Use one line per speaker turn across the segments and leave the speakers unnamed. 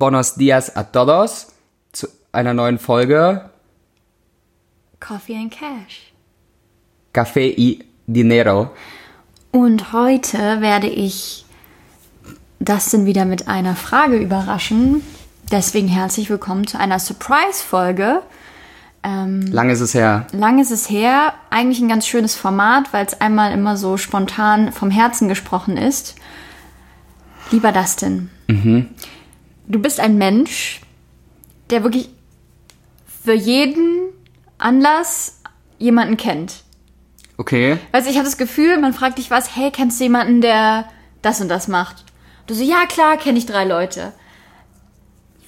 Buenos dias a todos zu einer neuen Folge
Coffee and Cash.
Café y Dinero.
Und heute werde ich Dustin wieder mit einer Frage überraschen. Deswegen herzlich willkommen zu einer Surprise-Folge. Ähm,
Lang ist es her.
lang ist es her. Eigentlich ein ganz schönes Format, weil es einmal immer so spontan vom Herzen gesprochen ist. Lieber Dustin, du bist ein Mensch, der wirklich für jeden Anlass jemanden kennt.
Okay.
Weißt du, ich habe das Gefühl, man fragt dich was, hey, kennst du jemanden, der das und das macht? Du so, ja klar, kenne ich drei Leute.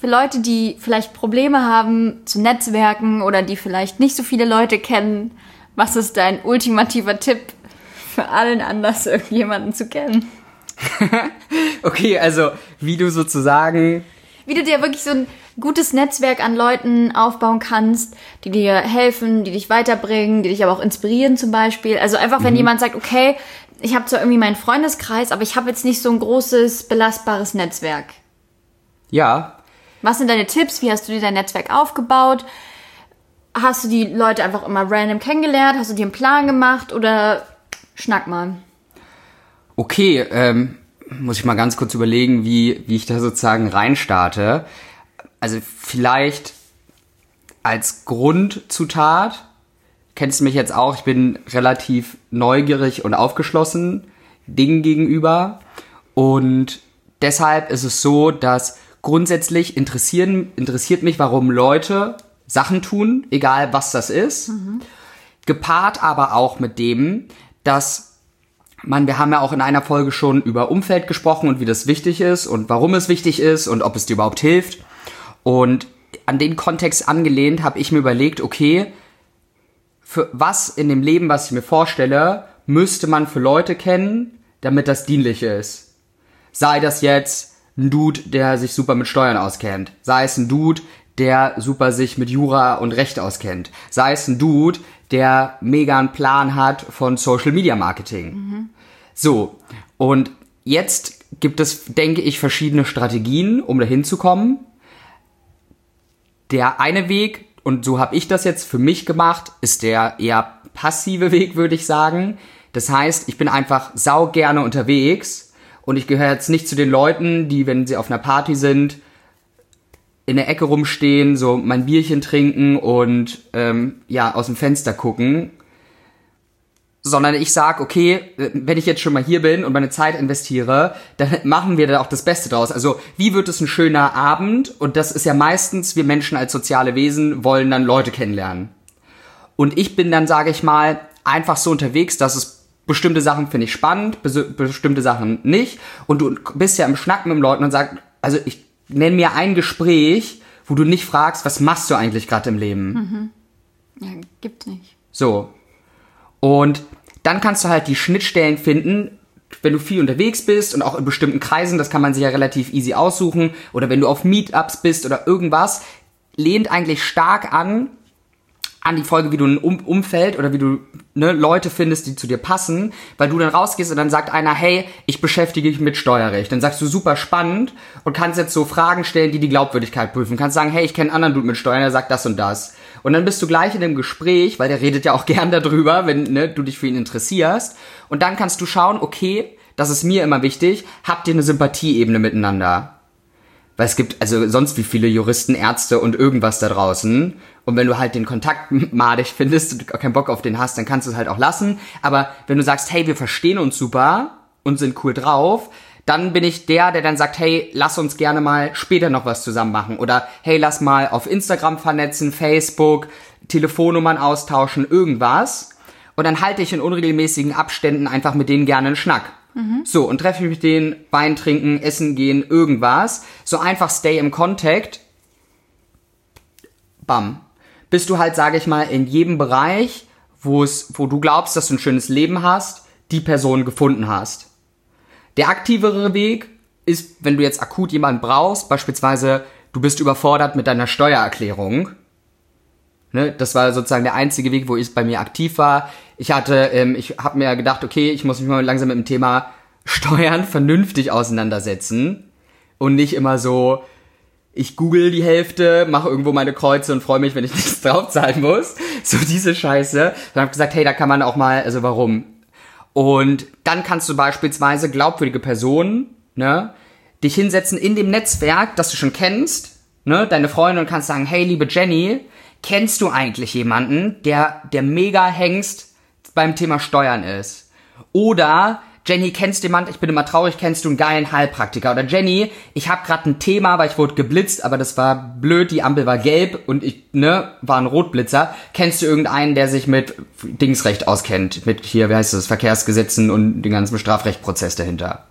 Für Leute, die vielleicht Probleme haben zu Netzwerken oder die vielleicht nicht so viele Leute kennen, was ist dein ultimativer Tipp für allen Anlass, irgendjemanden zu kennen?
Okay, also wie du sozusagen.
Wie du dir wirklich so ein gutes Netzwerk an Leuten aufbauen kannst, die dir helfen, die dich weiterbringen, die dich aber auch inspirieren zum Beispiel. Also einfach, wenn jemand sagt, okay, ich habe zwar irgendwie meinen Freundeskreis, aber ich habe jetzt nicht so ein großes, belastbares Netzwerk.
Ja.
Was sind deine Tipps? Wie hast du dir dein Netzwerk aufgebaut? Hast du die Leute einfach immer random kennengelernt? Hast du dir einen Plan gemacht oder schnack mal?
Okay, ähm, muss ich mal ganz kurz überlegen, wie, wie ich da sozusagen reinstarte. Also vielleicht als Grundzutat kennst du mich jetzt auch, ich bin relativ neugierig und aufgeschlossen Dingen gegenüber. Und deshalb ist es so, dass grundsätzlich interessieren, interessiert mich, warum Leute Sachen tun, egal was das ist. Gepaart aber auch mit dem, dass man, wir haben ja auch in einer Folge schon über Umfeld gesprochen und wie das wichtig ist und warum es wichtig ist und ob es dir überhaupt hilft. Und an den Kontext angelehnt habe ich mir überlegt, okay, für was in dem Leben, was ich mir vorstelle, müsste man für Leute kennen, damit das dienlich ist. Sei das jetzt ein Dude, der sich super mit Steuern auskennt. Sei es ein Dude, der super sich mit Jura und Recht auskennt. Sei es ein Dude, der mega einen Plan hat von Social Media Marketing. So, und jetzt gibt es, denke ich, verschiedene Strategien, um dahin zu kommen. Der eine Weg, und so habe ich das jetzt für mich gemacht, ist der eher passive Weg, würde ich sagen. Das heißt, ich bin einfach sau gerne unterwegs und ich gehöre jetzt nicht zu den Leuten, die, wenn sie auf einer Party sind, in der Ecke rumstehen, so mein Bierchen trinken und ähm, ja aus dem Fenster gucken, sondern ich sag, okay, wenn ich jetzt schon mal hier bin und meine Zeit investiere, dann machen wir da auch das Beste draus. Also wie wird es ein schöner Abend? Und das ist ja meistens, wir Menschen als soziale Wesen wollen dann Leute kennenlernen. Und ich bin dann, sage ich mal, einfach so unterwegs, dass es bestimmte Sachen finde ich spannend, bes- bestimmte Sachen nicht. Und du bist ja im Schnack mit den Leuten und sagst, also ich nenn mir ein Gespräch, wo du nicht fragst, was machst du eigentlich gerade im Leben?
Ja, gibt nicht.
So. Und dann kannst du halt die Schnittstellen finden, wenn du viel unterwegs bist und auch in bestimmten Kreisen, das kann man sich ja relativ easy aussuchen, oder wenn du auf Meetups bist oder irgendwas, lehnt eigentlich stark an, an die Folge, wie du ein um Umfeld oder wie du ne, Leute findest, die zu dir passen, weil du dann rausgehst und dann sagt einer, hey, ich beschäftige mich mit Steuerrecht. Dann sagst du super spannend und kannst jetzt so Fragen stellen, die die Glaubwürdigkeit prüfen. Kannst sagen, hey, ich kenne einen anderen Dude mit Steuern, der sagt das und das. Und dann bist du gleich in dem Gespräch, weil der redet ja auch gern darüber, wenn ne, du dich für ihn interessierst. Und dann kannst du schauen, okay, das ist mir immer wichtig, habt ihr eine Sympathieebene miteinander? Weil es gibt also sonst wie viele Juristen, Ärzte und irgendwas da draußen. Und wenn du halt den Kontakt madig findest und keinen Bock auf den hast, dann kannst du es halt auch lassen. Aber wenn du sagst, hey, wir verstehen uns super und sind cool drauf, dann bin ich der, der dann sagt, hey, lass uns gerne mal später noch was zusammen machen. Oder hey, lass mal auf Instagram vernetzen, Facebook, Telefonnummern austauschen, irgendwas. Und dann halte ich in unregelmäßigen Abständen einfach mit denen gerne einen Schnack. So, und treffe ich mich mit denen, Wein trinken, essen gehen, irgendwas. So einfach stay im Contact. Bam. Bis du halt, sage ich mal, in jedem Bereich, wo wo du glaubst, dass du ein schönes Leben hast, die Person gefunden hast. Der aktivere Weg ist, wenn du jetzt akut jemanden brauchst, beispielsweise du bist überfordert mit deiner Steuererklärung. Ne, das war sozusagen der einzige Weg, wo ich bei mir aktiv war. Ich hatte, ähm, ich habe mir gedacht, okay, ich muss mich mal langsam mit dem Thema Steuern vernünftig auseinandersetzen und nicht immer so ich google die Hälfte, mache irgendwo meine Kreuze und freue mich, wenn ich nichts draufzahlen muss. So diese Scheiße. Dann habe gesagt, hey, da kann man auch mal, also warum? Und dann kannst du beispielsweise glaubwürdige Personen, ne, dich hinsetzen in dem Netzwerk, das du schon kennst, ne, deine Freunde und kannst sagen, hey, liebe Jenny, kennst du eigentlich jemanden, der der mega Hengst beim Thema Steuern ist? Oder Jenny, kennst jemand? Ich bin immer traurig, kennst du einen geilen Heilpraktiker? Oder Jenny, ich habe gerade ein Thema, weil ich wurde geblitzt, aber das war blöd, die Ampel war gelb und ich, ne, war ein Rotblitzer. Kennst du irgendeinen, der sich mit Dingsrecht auskennt? Mit hier, wie heißt das, Verkehrsgesetzen und den ganzen Strafrechtprozess dahinter.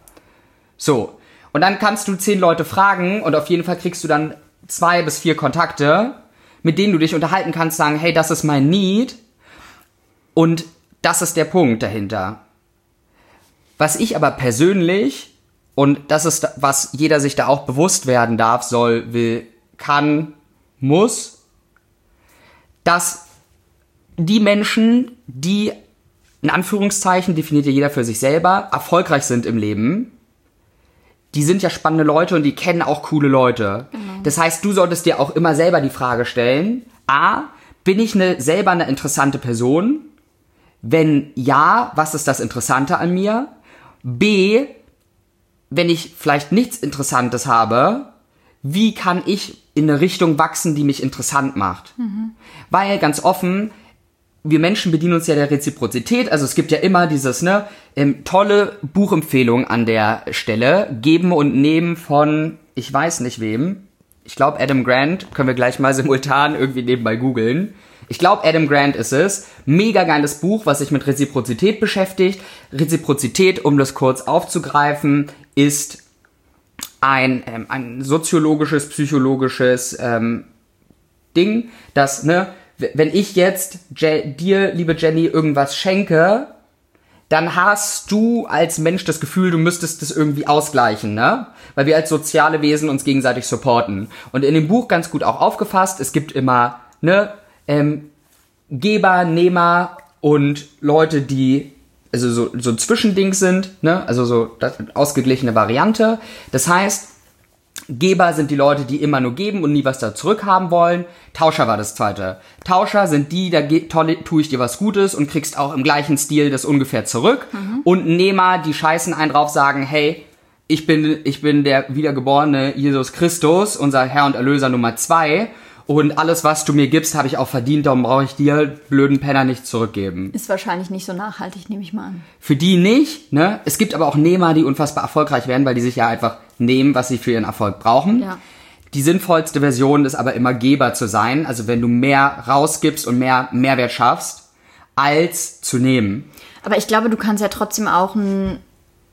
So. Und dann kannst du zehn Leute fragen und auf jeden Fall kriegst du dann zwei bis vier Kontakte, mit denen du dich unterhalten kannst, sagen, hey, das ist mein Need und das ist der Punkt dahinter. Was ich aber persönlich, und das ist, was jeder sich da auch bewusst werden darf, soll, will, kann, muss, dass die Menschen, die in Anführungszeichen definiert ja jeder für sich selber, erfolgreich sind im Leben, die sind ja spannende Leute und die kennen auch coole Leute. Genau. Das heißt, du solltest dir auch immer selber die Frage stellen, a, bin ich eine, selber eine interessante Person? Wenn ja, was ist das Interessante an mir? B, wenn ich vielleicht nichts Interessantes habe, wie kann ich in eine Richtung wachsen, die mich interessant macht? Mhm. Weil ganz offen, wir Menschen bedienen uns ja der Reziprozität. Also es gibt ja immer dieses, ne, ähm, tolle Buchempfehlung an der Stelle. Geben und nehmen von, ich weiß nicht wem. Ich glaube Adam Grant. Können wir gleich mal simultan irgendwie nebenbei googeln. Ich glaube, Adam Grant ist es. Mega geiles Buch, was sich mit Reziprozität beschäftigt. Reziprozität, um das kurz aufzugreifen, ist ein, ähm, ein soziologisches, psychologisches ähm, Ding, dass, ne, wenn ich jetzt Je dir, liebe Jenny, irgendwas schenke, dann hast du als Mensch das Gefühl, du müsstest das irgendwie ausgleichen, ne? Weil wir als soziale Wesen uns gegenseitig supporten. Und in dem Buch ganz gut auch aufgefasst, es gibt immer, ne, ähm, Geber, Nehmer und Leute, die also so, so Zwischending sind, ne? also so das, ausgeglichene Variante. Das heißt, Geber sind die Leute, die immer nur geben und nie was da zurückhaben wollen. Tauscher war das zweite. Tauscher sind die, da tue ich dir was Gutes und kriegst auch im gleichen Stil das ungefähr zurück. Mhm. Und Nehmer, die scheißen einen drauf, sagen, hey, ich bin, ich bin der wiedergeborene Jesus Christus, unser Herr und Erlöser Nummer zwei und alles, was du mir gibst, habe ich auch verdient, darum brauche ich dir, blöden Penner, nicht zurückgeben.
Ist wahrscheinlich nicht so nachhaltig, nehme ich mal an.
Für die nicht, ne? Es gibt aber auch Nehmer, die unfassbar erfolgreich werden, weil die sich ja einfach nehmen, was sie für ihren Erfolg brauchen. Ja. Die sinnvollste Version ist aber immer Geber zu sein, also wenn du mehr rausgibst und mehr Mehrwert schaffst, als zu nehmen.
Aber ich glaube, du kannst ja trotzdem auch ein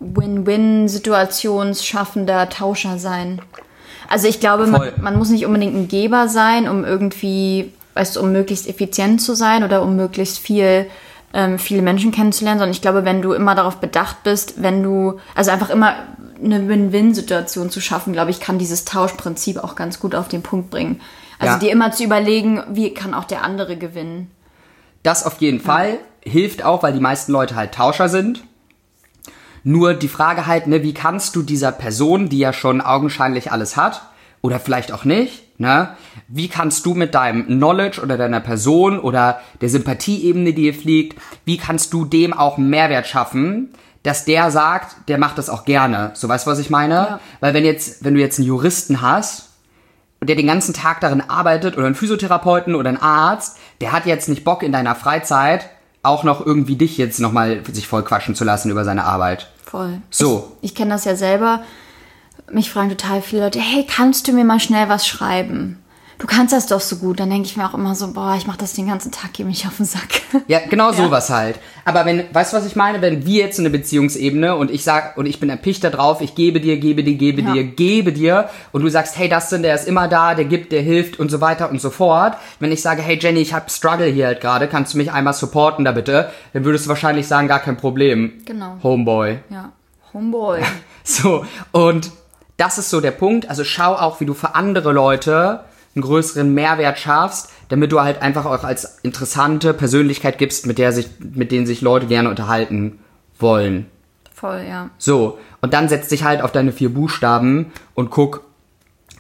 Win-Win-Situationsschaffender Tauscher sein. Also ich glaube, man, man, muss nicht unbedingt ein Geber sein, um irgendwie, weißt du, um möglichst effizient zu sein oder um möglichst viel ähm, viele Menschen kennenzulernen, sondern ich glaube, wenn du immer darauf bedacht bist, wenn du, also einfach immer eine Win-Win-Situation zu schaffen, glaube ich, kann dieses Tauschprinzip auch ganz gut auf den Punkt bringen. Also ja. dir immer zu überlegen, wie kann auch der andere gewinnen.
Das auf jeden ja. Fall hilft auch, weil die meisten Leute halt Tauscher sind. Nur die Frage halt, ne, wie kannst du dieser Person, die ja schon augenscheinlich alles hat, oder vielleicht auch nicht, ne, wie kannst du mit deinem Knowledge oder deiner Person oder der Sympathieebene, die dir fliegt, wie kannst du dem auch Mehrwert schaffen, dass der sagt, der macht das auch gerne. So weißt du, was ich meine? Ja. Weil wenn jetzt, wenn du jetzt einen Juristen hast, der den ganzen Tag darin arbeitet oder einen Physiotherapeuten oder einen Arzt, der hat jetzt nicht Bock in deiner Freizeit auch noch irgendwie dich jetzt nochmal sich voll quatschen zu lassen über seine Arbeit.
Voll. So. Ich, ich kenne das ja selber. Mich fragen total viele Leute, hey, kannst du mir mal schnell was schreiben? Du kannst das doch so gut. Dann denke ich mir auch immer so, boah, ich mache das den ganzen Tag, geh mich auf den Sack.
Ja, genau ja. sowas halt. Aber wenn, weißt du, was ich meine? Wenn wir jetzt in eine Beziehungsebene und ich sag, und ich bin erpicht da drauf, ich gebe dir, gebe dir, gebe ja. dir, gebe dir, und du sagst, hey, Dustin, der ist immer da, der gibt, der hilft und so weiter und so fort. Wenn ich sage, hey Jenny, ich hab Struggle hier halt gerade, kannst du mich einmal supporten da bitte? Dann würdest du wahrscheinlich sagen, gar kein Problem.
Genau.
Homeboy.
Ja. Homeboy.
so, und das ist so der Punkt. Also schau auch, wie du für andere Leute einen größeren Mehrwert schaffst, damit du halt einfach auch als interessante Persönlichkeit gibst, mit der sich, mit denen sich Leute gerne unterhalten wollen.
Voll, ja.
So, und dann setz dich halt auf deine vier Buchstaben und guck,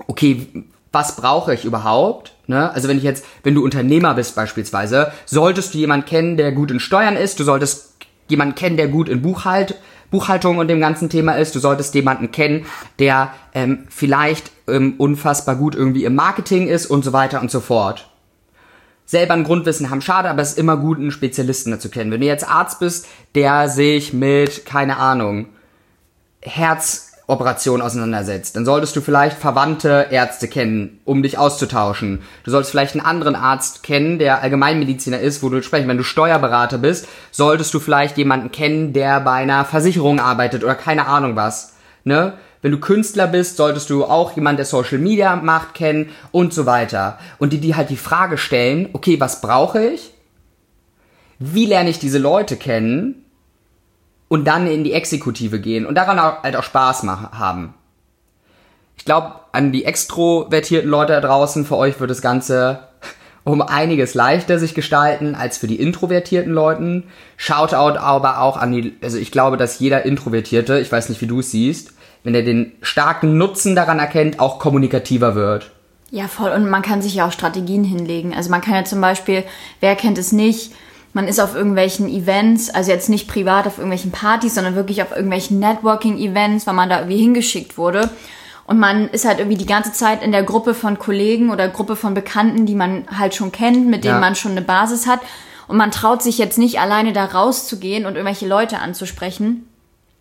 okay, was brauche ich überhaupt? Ne? Also wenn ich jetzt, wenn du Unternehmer bist beispielsweise, solltest du jemanden kennen, der gut in Steuern ist, du solltest jemanden kennen, der gut in Buchhalt, Buchhaltung und dem ganzen Thema ist, du solltest jemanden kennen, der ähm, vielleicht ähm, unfassbar gut irgendwie im Marketing ist und so weiter und so fort. Selber ein Grundwissen haben, schade, aber es ist immer gut, einen Spezialisten dazu kennen. Wenn du jetzt Arzt bist, der sich mit, keine Ahnung, Herz Operation auseinandersetzt, dann solltest du vielleicht verwandte Ärzte kennen, um dich auszutauschen. Du solltest vielleicht einen anderen Arzt kennen, der Allgemeinmediziner ist, wo du sprechen. Wenn du Steuerberater bist, solltest du vielleicht jemanden kennen, der bei einer Versicherung arbeitet oder keine Ahnung was. Ne? Wenn du Künstler bist, solltest du auch jemanden, der Social Media macht, kennen und so weiter. Und die, die halt die Frage stellen, okay, was brauche ich? Wie lerne ich diese Leute kennen? Und dann in die Exekutive gehen und daran auch, halt auch Spaß machen, haben. Ich glaube, an die extrovertierten Leute da draußen, für euch wird das Ganze um einiges leichter sich gestalten als für die introvertierten Leuten. Shoutout aber auch an die, also ich glaube, dass jeder Introvertierte, ich weiß nicht, wie du es siehst, wenn er den starken Nutzen daran erkennt, auch kommunikativer wird.
Ja, voll. Und man kann sich ja auch Strategien hinlegen. Also man kann ja zum Beispiel, wer kennt es nicht, man ist auf irgendwelchen Events, also jetzt nicht privat auf irgendwelchen Partys, sondern wirklich auf irgendwelchen Networking-Events, weil man da irgendwie hingeschickt wurde. Und man ist halt irgendwie die ganze Zeit in der Gruppe von Kollegen oder Gruppe von Bekannten, die man halt schon kennt, mit denen ja. man schon eine Basis hat. Und man traut sich jetzt nicht alleine da rauszugehen und irgendwelche Leute anzusprechen.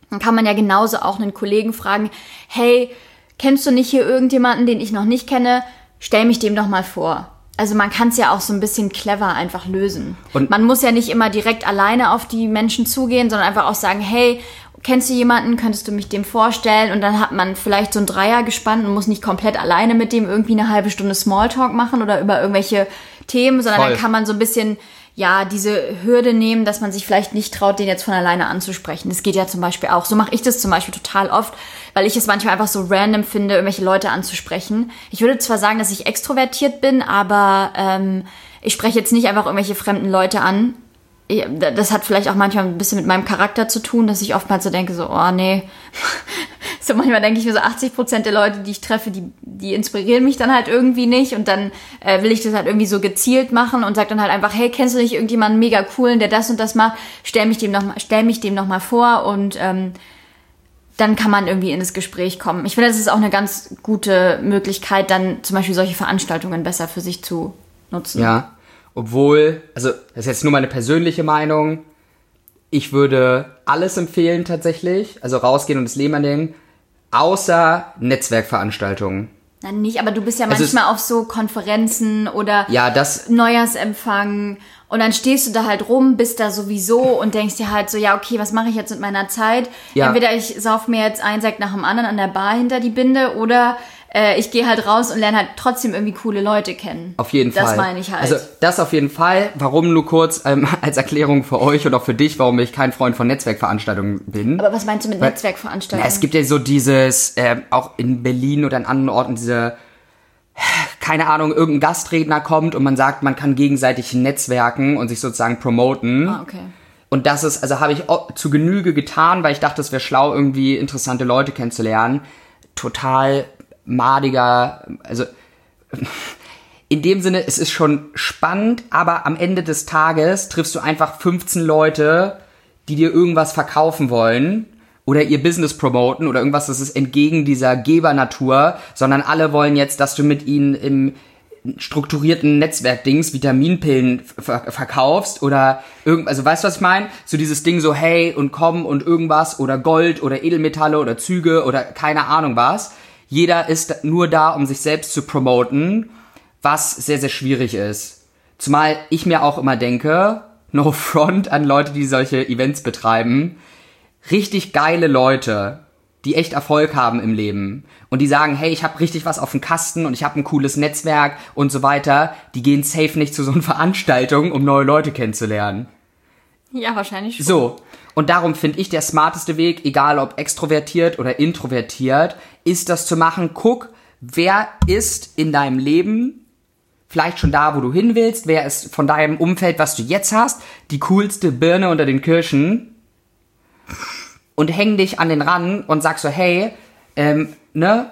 Dann kann man ja genauso auch einen Kollegen fragen, hey, kennst du nicht hier irgendjemanden, den ich noch nicht kenne? Stell mich dem doch mal vor also man kann es ja auch so ein bisschen clever einfach lösen. Und man muss ja nicht immer direkt alleine auf die Menschen zugehen, sondern einfach auch sagen, hey, kennst du jemanden, könntest du mich dem vorstellen? Und dann hat man vielleicht so ein Dreier gespannt und muss nicht komplett alleine mit dem irgendwie eine halbe Stunde Smalltalk machen oder über irgendwelche Themen, sondern Voll. dann kann man so ein bisschen ja, diese Hürde nehmen, dass man sich vielleicht nicht traut, den jetzt von alleine anzusprechen. Das geht ja zum Beispiel auch. So mache ich das zum Beispiel total oft, weil ich es manchmal einfach so random finde, irgendwelche Leute anzusprechen. Ich würde zwar sagen, dass ich extrovertiert bin, aber ähm, ich spreche jetzt nicht einfach irgendwelche fremden Leute an. Das hat vielleicht auch manchmal ein bisschen mit meinem Charakter zu tun, dass ich oftmals so denke, so, oh nee, so manchmal denke ich mir so 80 Prozent der Leute, die ich treffe, die, die inspirieren mich dann halt irgendwie nicht und dann äh, will ich das halt irgendwie so gezielt machen und sag dann halt einfach, hey, kennst du nicht irgendjemanden mega coolen, der das und das macht? Stell mich dem noch mal, stell mich dem noch mal vor und ähm, dann kann man irgendwie in das Gespräch kommen. Ich finde, das ist auch eine ganz gute Möglichkeit, dann zum Beispiel solche Veranstaltungen besser für sich zu nutzen.
Ja, obwohl, also das ist jetzt nur meine persönliche Meinung. Ich würde alles empfehlen tatsächlich, also rausgehen und das Leben annehmen außer Netzwerkveranstaltungen.
Nein, nicht, aber du bist ja also manchmal auf so Konferenzen oder
ja, das,
Neujahrsempfang und dann stehst du da halt rum, bist da sowieso und denkst dir halt so, ja, okay, was mache ich jetzt mit meiner Zeit? Ja. Entweder ich sauf mir jetzt einen Sekt nach dem anderen an der Bar hinter die Binde oder äh, ich gehe halt raus und lerne halt trotzdem irgendwie coole Leute kennen.
Auf jeden
das
Fall.
Das meine ich halt.
Also das auf jeden Fall. Warum nur kurz ähm, als Erklärung für euch auch für dich, warum ich kein Freund von Netzwerkveranstaltungen bin.
Aber was meinst du mit Weil, Netzwerkveranstaltungen?
Na, es gibt ja so dieses, äh, auch in Berlin oder in anderen Orten diese keine Ahnung, irgendein Gastredner kommt und man sagt, man kann gegenseitig netzwerken und sich sozusagen promoten.
Ah, okay.
Und das ist, also habe ich zu Genüge getan, weil ich dachte, es wäre schlau, irgendwie interessante Leute kennenzulernen. Total madiger, also in dem Sinne, es ist schon spannend, aber am Ende des Tages triffst du einfach 15 Leute, die dir irgendwas verkaufen wollen oder ihr Business promoten oder irgendwas, das ist entgegen dieser Gebernatur, sondern alle wollen jetzt, dass du mit ihnen im strukturierten Netzwerkdings Vitaminpillen verkaufst oder irgend also weißt du was ich meine? So dieses Ding so hey und komm und irgendwas oder Gold oder Edelmetalle oder Züge oder keine Ahnung was jeder ist nur da, um sich selbst zu promoten, was sehr, sehr schwierig ist. Zumal ich mir auch immer denke, no front an Leute, die solche Events betreiben, richtig geile Leute, die echt Erfolg haben im Leben und die sagen, hey, ich habe richtig was auf dem Kasten und ich habe ein cooles Netzwerk und so weiter, die gehen safe nicht zu so einer Veranstaltung, um neue Leute kennenzulernen.
Ja, wahrscheinlich schon.
So. Und darum finde ich der smarteste Weg, egal ob extrovertiert oder introvertiert, ist das zu machen. Guck, wer ist in deinem Leben vielleicht schon da, wo du hin willst, wer ist von deinem Umfeld, was du jetzt hast, die coolste Birne unter den Kirschen und häng dich an den ran und sag so, hey, ähm, ne,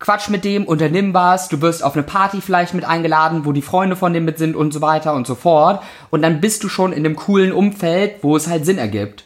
quatsch mit dem, unternimm was, du wirst auf eine Party vielleicht mit eingeladen, wo die Freunde von dem mit sind und so weiter und so fort. Und dann bist du schon in einem coolen Umfeld, wo es halt Sinn ergibt.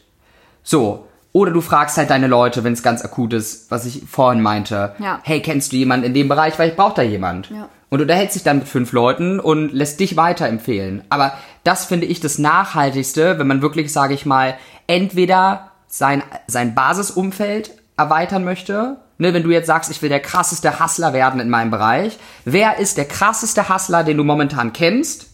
So. Oder du fragst halt deine Leute, wenn es ganz akut ist, was ich vorhin meinte.
Ja.
Hey, kennst du jemanden in dem Bereich, weil ich brauche da jemand.
Ja.
Und du unterhältst dich dann mit fünf Leuten und lässt dich weiterempfehlen. Aber das finde ich das Nachhaltigste, wenn man wirklich, sage ich mal, entweder sein, sein Basisumfeld erweitern möchte. Ne, wenn du jetzt sagst, ich will der krasseste Hustler werden in meinem Bereich. Wer ist der krasseste Hustler, den du momentan kennst?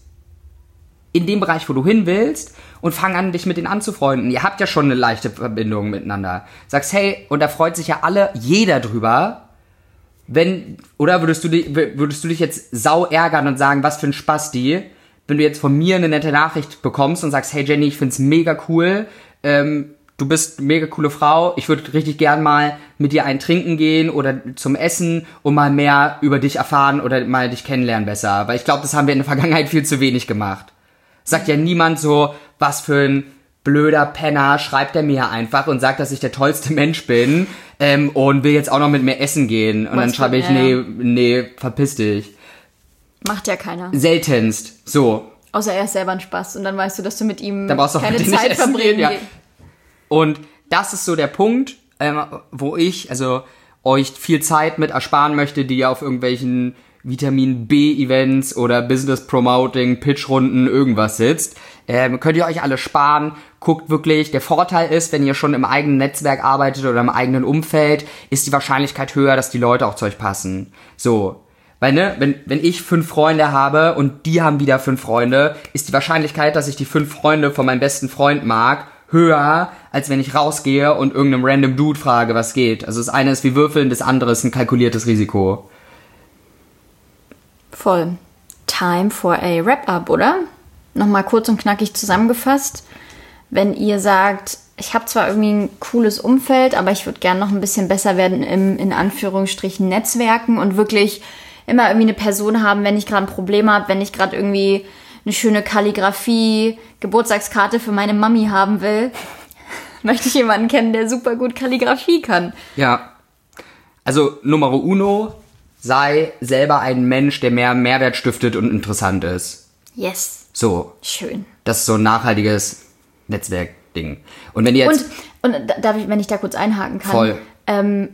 In dem Bereich, wo du hin willst und fang an, dich mit denen anzufreunden. Ihr habt ja schon eine leichte Verbindung miteinander. Sagst, hey, und da freut sich ja alle, jeder drüber, wenn, oder würdest du dich, würdest du dich jetzt sau ärgern und sagen, was für ein Spasti, wenn du jetzt von mir eine nette Nachricht bekommst und sagst, hey Jenny, ich find's mega cool, ähm, du bist eine mega coole Frau, ich würde richtig gern mal mit dir ein Trinken gehen oder zum Essen und mal mehr über dich erfahren oder mal dich kennenlernen besser. Weil ich glaube, das haben wir in der Vergangenheit viel zu wenig gemacht. Sagt ja niemand so, was für ein blöder Penner, schreibt er mir einfach und sagt, dass ich der tollste Mensch bin ähm, und will jetzt auch noch mit mir essen gehen. Und dann
Was
schreibe ich,
ja,
nee, nee, verpiss dich.
Macht ja keiner.
Seltenst. So.
Außer er ist selber ein Spaß und dann weißt du, dass du mit ihm keine Zeit verbringen
ja. Und das ist so der Punkt, ähm, wo ich, also euch viel Zeit mit ersparen möchte, die ihr auf irgendwelchen Vitamin B-Events oder Business Promoting, Pitchrunden, irgendwas sitzt. Ähm, könnt ihr euch alle sparen. Guckt wirklich, der Vorteil ist, wenn ihr schon im eigenen Netzwerk arbeitet oder im eigenen Umfeld, ist die Wahrscheinlichkeit höher, dass die Leute auch zu euch passen. So. Weil, ne, wenn, wenn ich fünf Freunde habe und die haben wieder fünf Freunde, ist die Wahrscheinlichkeit, dass ich die fünf Freunde von meinem besten Freund mag, höher, als wenn ich rausgehe und irgendeinem random Dude frage, was geht. Also das eine ist wie Würfeln, das andere ist ein kalkuliertes Risiko.
Voll. Time for a Wrap-up, oder? Nochmal kurz und knackig zusammengefasst. Wenn ihr sagt, ich habe zwar irgendwie ein cooles Umfeld, aber ich würde gerne noch ein bisschen besser werden im, in Anführungsstrichen, Netzwerken und wirklich immer irgendwie eine Person haben, wenn ich gerade ein Problem habe, wenn ich gerade irgendwie eine schöne Kalligrafie, Geburtstagskarte für meine Mami haben will, möchte ich jemanden kennen, der super gut Kalligrafie kann.
Ja. Also Numero uno, sei selber ein Mensch, der mehr Mehrwert stiftet und interessant ist.
Yes.
So,
Schön.
das ist so ein nachhaltiges Netzwerkding. Und wenn ihr jetzt...
Und, und da- darf ich, wenn ich da kurz einhaken kann.
Voll.
Ähm,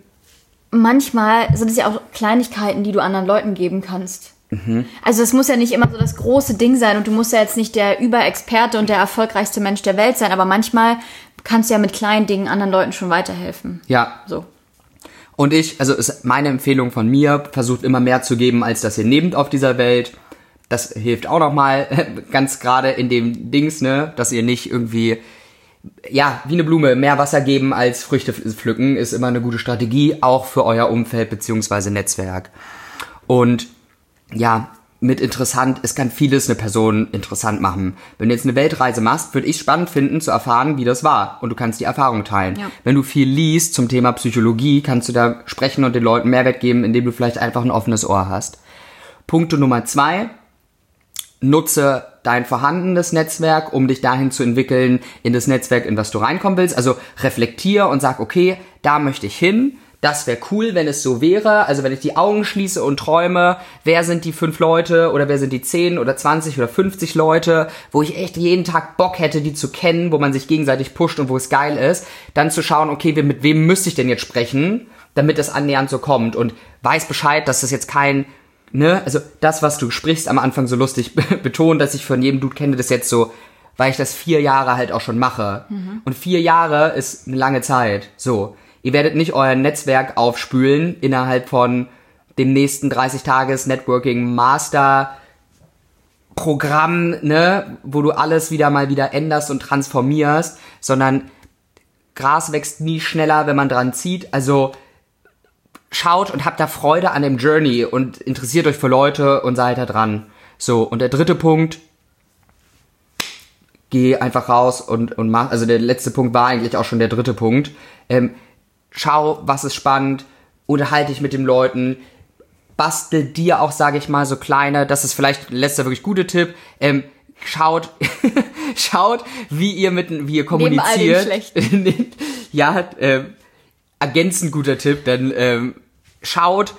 manchmal sind es ja auch Kleinigkeiten, die du anderen Leuten geben kannst.
Mhm.
Also es muss ja nicht immer so das große Ding sein und du musst ja jetzt nicht der Überexperte und der erfolgreichste Mensch der Welt sein, aber manchmal kannst du ja mit kleinen Dingen anderen Leuten schon weiterhelfen.
ja,
So.
Und ich, also ist meine Empfehlung von mir, versucht immer mehr zu geben, als dass ihr nehmt auf dieser Welt. Das hilft auch nochmal, ganz gerade in dem Dings, ne, dass ihr nicht irgendwie, ja, wie eine Blume, mehr Wasser geben als Früchte pflücken, ist immer eine gute Strategie, auch für euer Umfeld beziehungsweise Netzwerk. Und ja, mit interessant, es kann vieles eine Person interessant machen. Wenn du jetzt eine Weltreise machst, würde ich spannend finden zu erfahren, wie das war. Und du kannst die Erfahrung teilen.
Ja.
Wenn du viel liest zum Thema Psychologie, kannst du da sprechen und den Leuten Mehrwert geben, indem du vielleicht einfach ein offenes Ohr hast. Punkte Nummer zwei. Nutze dein vorhandenes Netzwerk, um dich dahin zu entwickeln in das Netzwerk, in das du reinkommen willst. Also reflektier und sag, okay, da möchte ich hin. Das wäre cool, wenn es so wäre. Also wenn ich die Augen schließe und träume, wer sind die fünf Leute oder wer sind die zehn oder 20 oder 50 Leute, wo ich echt jeden Tag Bock hätte, die zu kennen, wo man sich gegenseitig pusht und wo es geil ist, dann zu schauen, okay, mit wem müsste ich denn jetzt sprechen, damit es annähernd so kommt und weiß Bescheid, dass das jetzt kein ne, also das, was du sprichst, am Anfang so lustig betont, dass ich von jedem Dude kenne, das jetzt so, weil ich das vier Jahre halt auch schon mache. Und vier Jahre ist eine lange Zeit. So. Ihr werdet nicht euer Netzwerk aufspülen innerhalb von dem nächsten 30 Tages Networking Master Programm, ne, wo du alles wieder mal wieder änderst und transformierst, sondern Gras wächst nie schneller, wenn man dran zieht. Also schaut und habt da Freude an dem Journey und interessiert euch für Leute und seid da dran. So, und der dritte Punkt, geh einfach raus und, und mach, also der letzte Punkt war eigentlich auch schon der dritte Punkt. Ähm, schau, was ist spannend, unterhalte dich mit den Leuten, bastel dir auch, sage ich mal, so kleine, das ist vielleicht letzter wirklich gute Tipp, ähm, schaut, schaut, wie ihr mit, wie ihr kommuniziert. ja, ähm, ergänzend guter Tipp, denn ähm, schaut,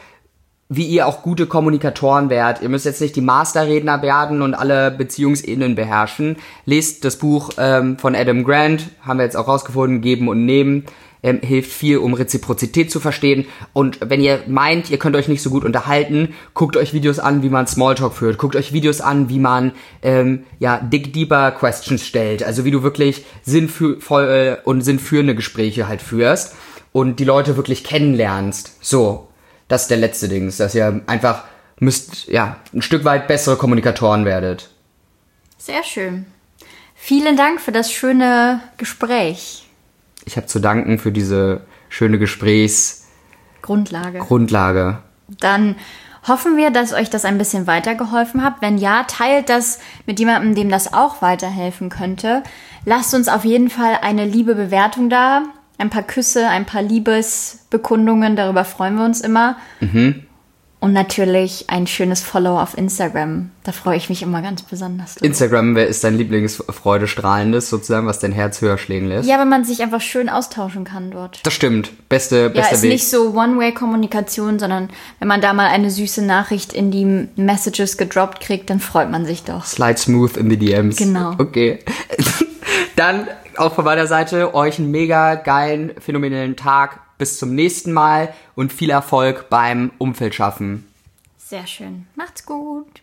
wie ihr auch gute Kommunikatoren werdet. Ihr müsst jetzt nicht die Masterredner werden und alle Beziehungsebenen beherrschen. Lest das Buch ähm, von Adam Grant, haben wir jetzt auch rausgefunden, Geben und Nehmen. Ähm, hilft viel, um Reziprozität zu verstehen. Und wenn ihr meint, ihr könnt euch nicht so gut unterhalten, guckt euch Videos an, wie man Smalltalk führt. Guckt euch Videos an, wie man ähm, ja dig deeper Questions stellt. Also wie du wirklich sinnvoll und sinnführende Gespräche halt führst und die Leute wirklich kennenlernst. So, das ist der letzte Ding, dass ihr einfach müsst, ja, ein Stück weit bessere Kommunikatoren werdet.
Sehr schön. Vielen Dank für das schöne Gespräch.
Ich habe zu danken für diese schöne Gesprächsgrundlage.
Grundlage. Dann hoffen wir, dass euch das ein bisschen weitergeholfen hat. Wenn ja, teilt das mit jemandem, dem das auch weiterhelfen könnte. Lasst uns auf jeden Fall eine liebe Bewertung da ein paar Küsse, ein paar Liebesbekundungen, darüber freuen wir uns immer. Mhm. Und natürlich ein schönes Follow auf Instagram. Da freue ich mich immer ganz besonders.
Drüber. Instagram, wer ist dein Lieblingsfreudestrahlendes sozusagen, was dein Herz höher schlägen lässt?
Ja, wenn man sich einfach schön austauschen kann dort.
Das stimmt. Beste, beste
ja, ist Weg. nicht so One-Way-Kommunikation, sondern wenn man da mal eine süße Nachricht in die Messages gedroppt kriegt, dann freut man sich doch.
Slide smooth in the DMs.
Genau.
Okay. dann auch von meiner Seite euch einen mega geilen, phänomenalen Tag. Bis zum nächsten Mal und viel Erfolg beim Umfeld schaffen.
Sehr schön. Macht's gut.